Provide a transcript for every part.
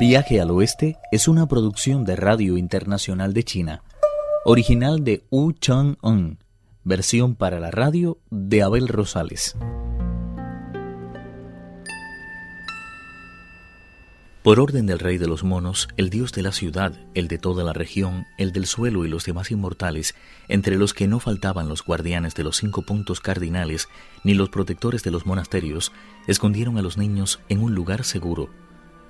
Viaje al Oeste es una producción de Radio Internacional de China, original de Wu Chang-un, versión para la radio de Abel Rosales. Por orden del rey de los monos, el dios de la ciudad, el de toda la región, el del suelo y los demás inmortales, entre los que no faltaban los guardianes de los cinco puntos cardinales ni los protectores de los monasterios, escondieron a los niños en un lugar seguro.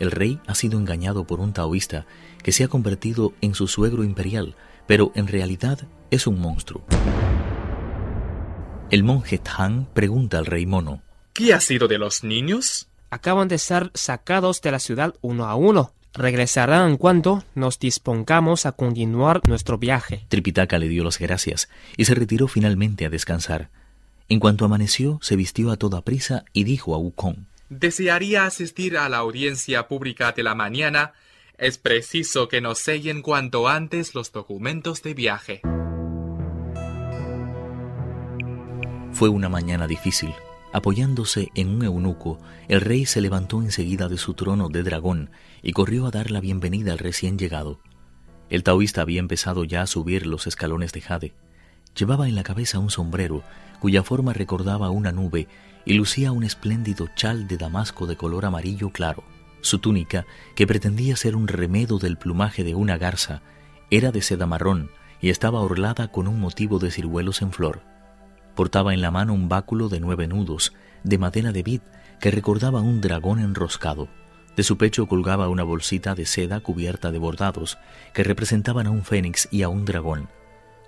El rey ha sido engañado por un taoísta que se ha convertido en su suegro imperial, pero en realidad es un monstruo. El monje Tang pregunta al rey mono, ¿Qué ha sido de los niños? acaban de ser sacados de la ciudad uno a uno. Regresarán en cuanto nos dispongamos a continuar nuestro viaje. Tripitaka le dio las gracias y se retiró finalmente a descansar. En cuanto amaneció, se vistió a toda prisa y dijo a Wukong, Desearía asistir a la audiencia pública de la mañana. Es preciso que nos sellen cuanto antes los documentos de viaje. Fue una mañana difícil. Apoyándose en un eunuco, el rey se levantó enseguida de su trono de dragón y corrió a dar la bienvenida al recién llegado. El taoísta había empezado ya a subir los escalones de jade. Llevaba en la cabeza un sombrero cuya forma recordaba una nube y lucía un espléndido chal de damasco de color amarillo claro. Su túnica, que pretendía ser un remedo del plumaje de una garza, era de seda marrón y estaba orlada con un motivo de ciruelos en flor. Portaba en la mano un báculo de nueve nudos, de madera de vid, que recordaba un dragón enroscado. De su pecho colgaba una bolsita de seda cubierta de bordados, que representaban a un fénix y a un dragón.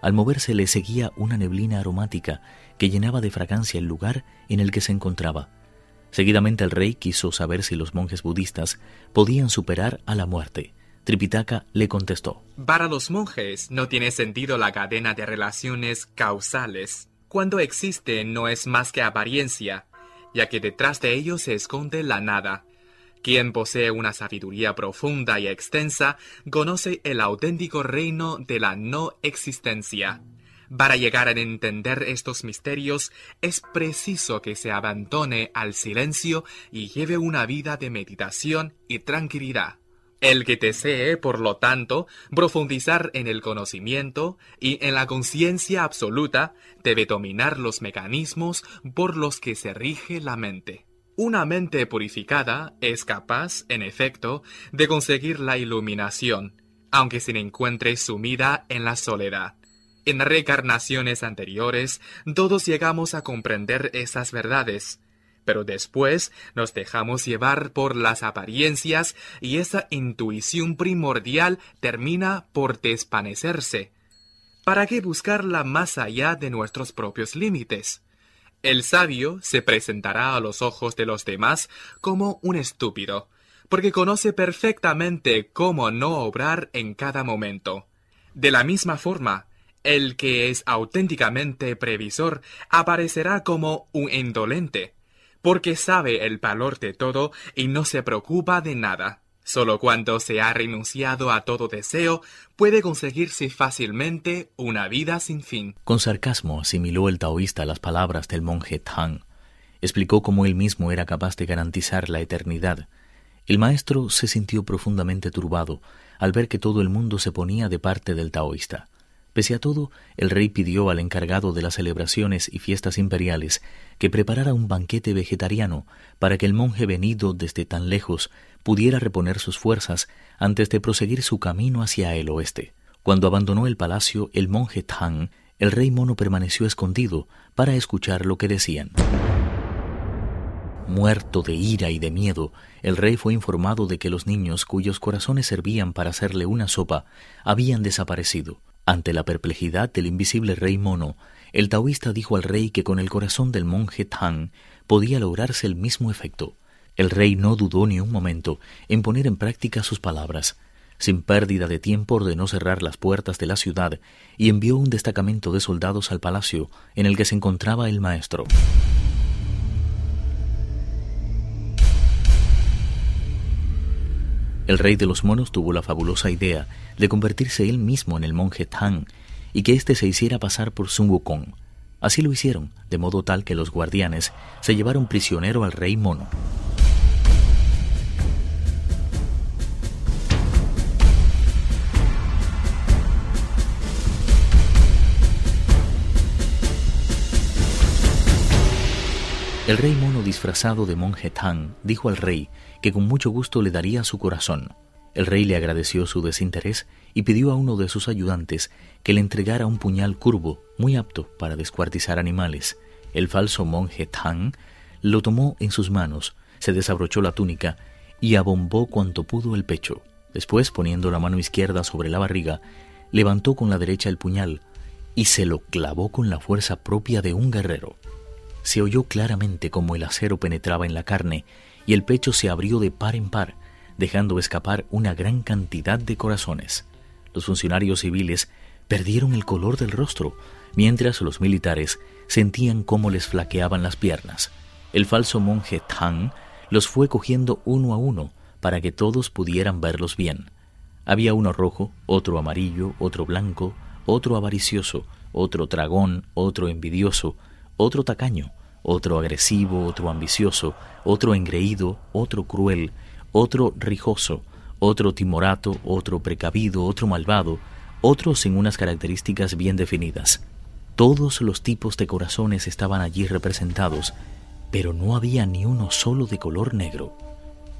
Al moverse le seguía una neblina aromática que llenaba de fragancia el lugar en el que se encontraba. Seguidamente el rey quiso saber si los monjes budistas podían superar a la muerte. Tripitaka le contestó. Para los monjes no tiene sentido la cadena de relaciones causales. Cuando existe no es más que apariencia, ya que detrás de ello se esconde la nada. Quien posee una sabiduría profunda y extensa conoce el auténtico reino de la no existencia. Para llegar a entender estos misterios es preciso que se abandone al silencio y lleve una vida de meditación y tranquilidad. El que desee, por lo tanto, profundizar en el conocimiento y en la conciencia absoluta debe dominar los mecanismos por los que se rige la mente. Una mente purificada es capaz, en efecto, de conseguir la iluminación, aunque se encuentre sumida en la soledad. En reencarnaciones anteriores, todos llegamos a comprender esas verdades, pero después nos dejamos llevar por las apariencias y esa intuición primordial termina por desvanecerse. ¿Para qué buscarla más allá de nuestros propios límites? El sabio se presentará a los ojos de los demás como un estúpido, porque conoce perfectamente cómo no obrar en cada momento. De la misma forma, el que es auténticamente previsor aparecerá como un indolente, porque sabe el valor de todo y no se preocupa de nada. Solo cuando se ha renunciado a todo deseo puede conseguirse fácilmente una vida sin fin. Con sarcasmo asimiló el taoísta las palabras del monje Tang. Explicó cómo él mismo era capaz de garantizar la eternidad. El maestro se sintió profundamente turbado al ver que todo el mundo se ponía de parte del taoísta. Pese a todo, el rey pidió al encargado de las celebraciones y fiestas imperiales que preparara un banquete vegetariano para que el monje venido desde tan lejos pudiera reponer sus fuerzas antes de proseguir su camino hacia el oeste. Cuando abandonó el palacio el monje Tang, el rey mono permaneció escondido para escuchar lo que decían. Muerto de ira y de miedo, el rey fue informado de que los niños cuyos corazones servían para hacerle una sopa habían desaparecido. Ante la perplejidad del invisible rey mono, el taoísta dijo al rey que con el corazón del monje Tang podía lograrse el mismo efecto. El rey no dudó ni un momento en poner en práctica sus palabras. Sin pérdida de tiempo ordenó cerrar las puertas de la ciudad y envió un destacamento de soldados al palacio en el que se encontraba el maestro. El rey de los monos tuvo la fabulosa idea de convertirse él mismo en el monje Tang y que éste se hiciera pasar por Sun Wukong. Así lo hicieron, de modo tal que los guardianes se llevaron prisionero al rey mono. El rey mono disfrazado de monje Tang dijo al rey que con mucho gusto le daría su corazón. El rey le agradeció su desinterés y pidió a uno de sus ayudantes que le entregara un puñal curvo, muy apto para descuartizar animales. El falso monje Tang lo tomó en sus manos, se desabrochó la túnica y abombó cuanto pudo el pecho. Después, poniendo la mano izquierda sobre la barriga, levantó con la derecha el puñal y se lo clavó con la fuerza propia de un guerrero. Se oyó claramente como el acero penetraba en la carne y el pecho se abrió de par en par, dejando escapar una gran cantidad de corazones. Los funcionarios civiles perdieron el color del rostro, mientras los militares sentían cómo les flaqueaban las piernas. El falso monje Tang los fue cogiendo uno a uno para que todos pudieran verlos bien. Había uno rojo, otro amarillo, otro blanco, otro avaricioso, otro dragón, otro envidioso, otro tacaño, otro agresivo, otro ambicioso, otro engreído, otro cruel, otro rijoso, otro timorato, otro precavido, otro malvado, otro sin unas características bien definidas. Todos los tipos de corazones estaban allí representados, pero no había ni uno solo de color negro.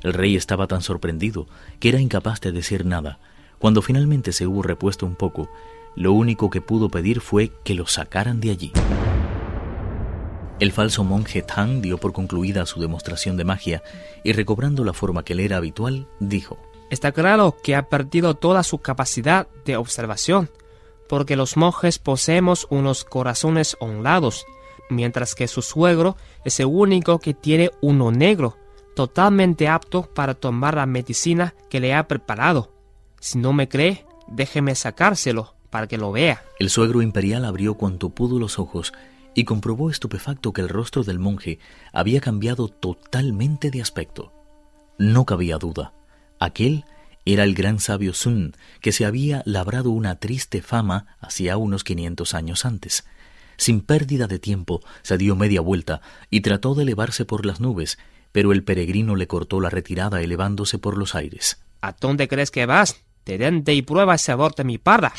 El rey estaba tan sorprendido que era incapaz de decir nada. Cuando finalmente se hubo repuesto un poco, lo único que pudo pedir fue que lo sacaran de allí. El falso monje Tang dio por concluida su demostración de magia y recobrando la forma que le era habitual, dijo, Está claro que ha perdido toda su capacidad de observación, porque los monjes poseemos unos corazones honrados, mientras que su suegro es el único que tiene uno negro, totalmente apto para tomar la medicina que le ha preparado. Si no me cree, déjeme sacárselo para que lo vea. El suegro imperial abrió cuanto pudo los ojos y comprobó estupefacto que el rostro del monje había cambiado totalmente de aspecto. No cabía duda. Aquel era el gran sabio Sun, que se había labrado una triste fama hacía unos quinientos años antes. Sin pérdida de tiempo, se dio media vuelta y trató de elevarse por las nubes, pero el peregrino le cortó la retirada elevándose por los aires. ¿A dónde crees que vas? Te dente y prueba ese sabor de mi parda.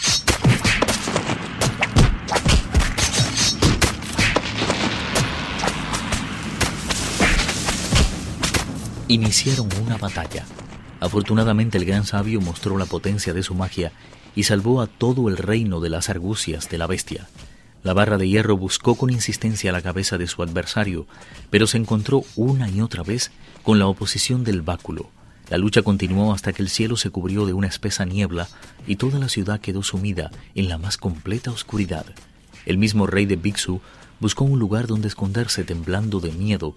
Iniciaron una batalla. Afortunadamente el gran sabio mostró la potencia de su magia y salvó a todo el reino de las argucias de la bestia. La barra de hierro buscó con insistencia la cabeza de su adversario, pero se encontró una y otra vez con la oposición del báculo. La lucha continuó hasta que el cielo se cubrió de una espesa niebla y toda la ciudad quedó sumida en la más completa oscuridad. El mismo rey de Bixu buscó un lugar donde esconderse temblando de miedo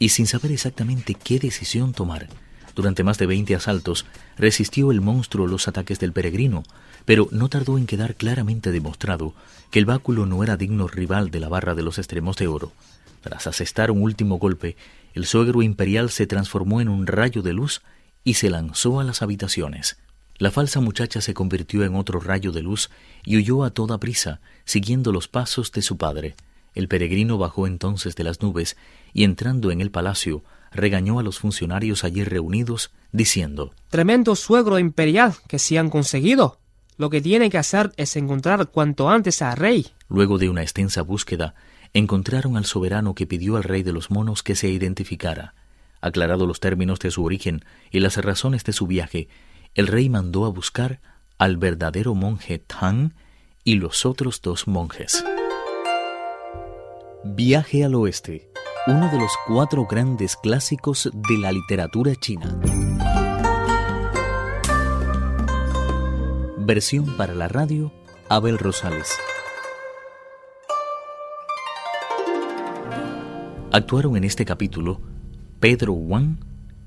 y sin saber exactamente qué decisión tomar. Durante más de veinte asaltos resistió el monstruo los ataques del peregrino, pero no tardó en quedar claramente demostrado que el báculo no era digno rival de la barra de los extremos de oro. Tras asestar un último golpe, el suegro imperial se transformó en un rayo de luz y se lanzó a las habitaciones. La falsa muchacha se convirtió en otro rayo de luz y huyó a toda prisa, siguiendo los pasos de su padre. El peregrino bajó entonces de las nubes y entrando en el palacio, regañó a los funcionarios allí reunidos, diciendo Tremendo suegro imperial que se han conseguido. Lo que tiene que hacer es encontrar cuanto antes al rey. Luego de una extensa búsqueda, encontraron al soberano que pidió al rey de los monos que se identificara. Aclarado los términos de su origen y las razones de su viaje, el rey mandó a buscar al verdadero monje Tang y los otros dos monjes. Viaje al oeste, uno de los cuatro grandes clásicos de la literatura china. Versión para la radio, Abel Rosales. Actuaron en este capítulo Pedro Wang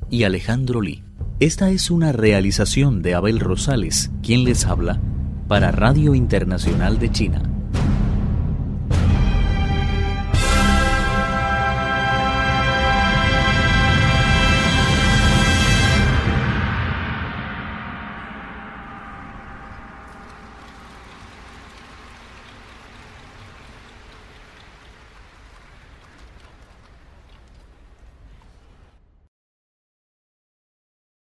y Alejandro Lee. Esta es una realización de Abel Rosales, quien les habla, para Radio Internacional de China.